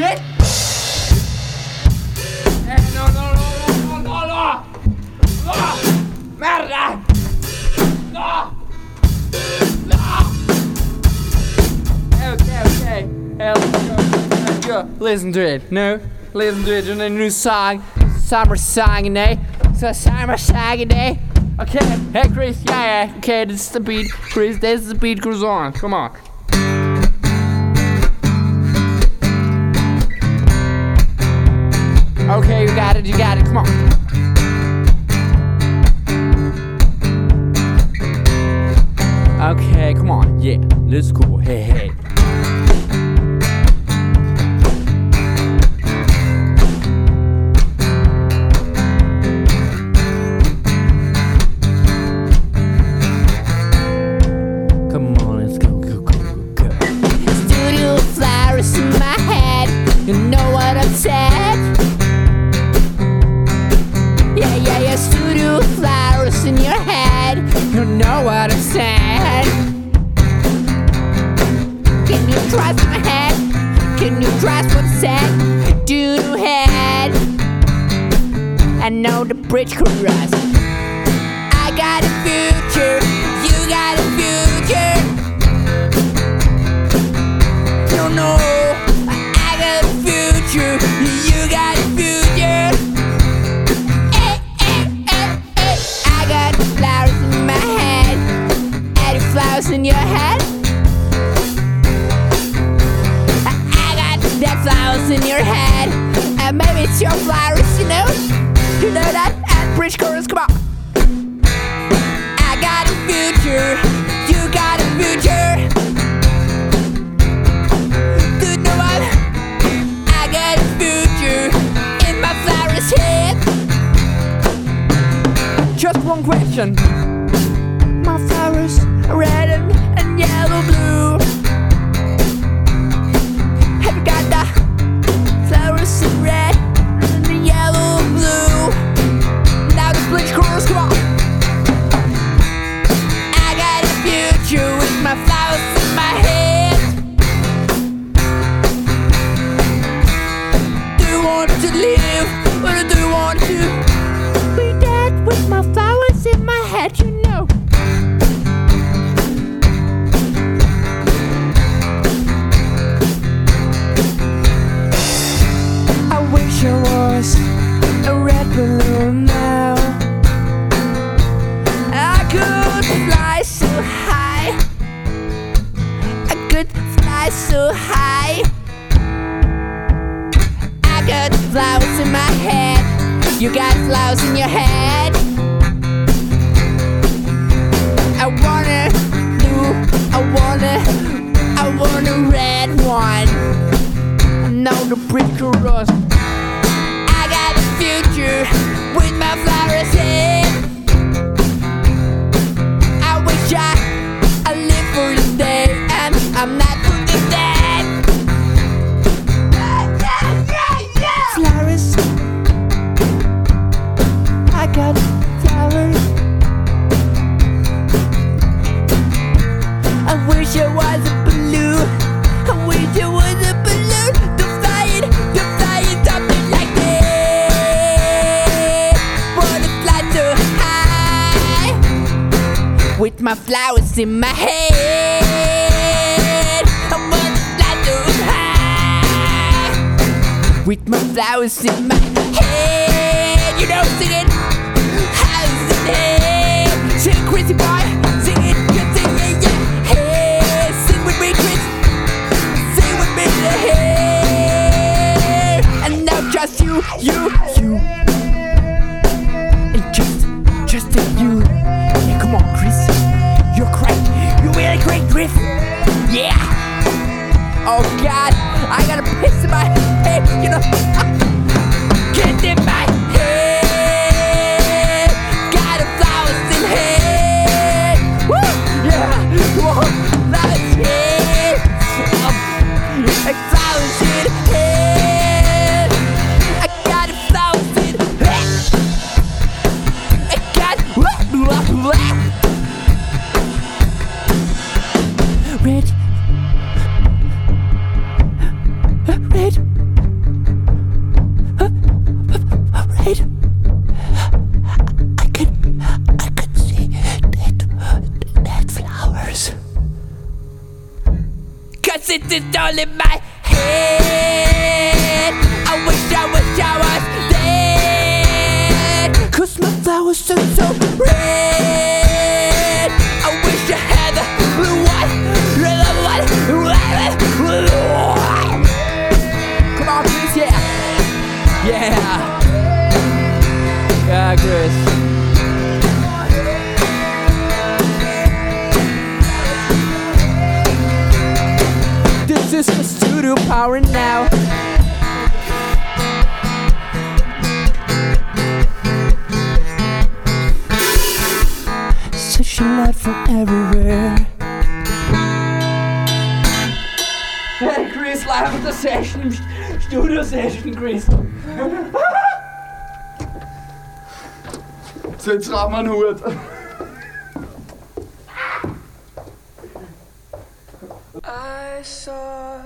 shit! Eh, no, no, no, no, no, no! No! Merda! No! No! Okay, okay. Hey, let's go. Let's go. Listen to it. No? Listen to it. And a new song. Summer song today. So summer song today. Okay. Hey, Chris. Yeah, yeah. Okay, this is the beat. Chris, this is the beat goes on. Come on. Okay, you got it. You got it. Come on. Okay, come on. Yeah, let's go. Hey, hey. I know the bridge could rust. I got a future. You got a future. No, no. I got a future. You got a future. Eh, eh, eh, eh. I got flowers in my head. Any flowers in your head? I got that flowers in your head. And maybe it's your flowers, At Chorus, come on. I got a future. You got a future. Do you know what? I got a future in my flowers head. Just one question. My flowers are red and, and yellow blue. Have you got the flowers in red want to live or do you want to be dead with my flowers in my head? You know. I wish I was a red balloon now. I could fly so high. I could fly so high. Flowers in my head. You got flowers in your head. I wanna blue. I wanna. I want a red one. Now the bridge cross. I got a future with my flowers in. Wish I was a balloon. I wish I was a balloon to fly it, to fly it up it like this. Wanna fly so high with my flowers in my head. I wanna fly so high with my flowers in my head. You, you, you. And just, just a you. Yeah, come on, Chris. You're great. You're really great, Griff. Yeah. Oh God, I gotta piss in my head. You know, get in my head. Got a flowers in head. Woo! Yeah. Come all in my head. I wish I wish I was dead. Cause my flowers are so red. Studio power now. Such a light from everywhere. Hey Chris, live at the session, studio session, Chris. Så jetzt rauchen wir einen Hut. I saw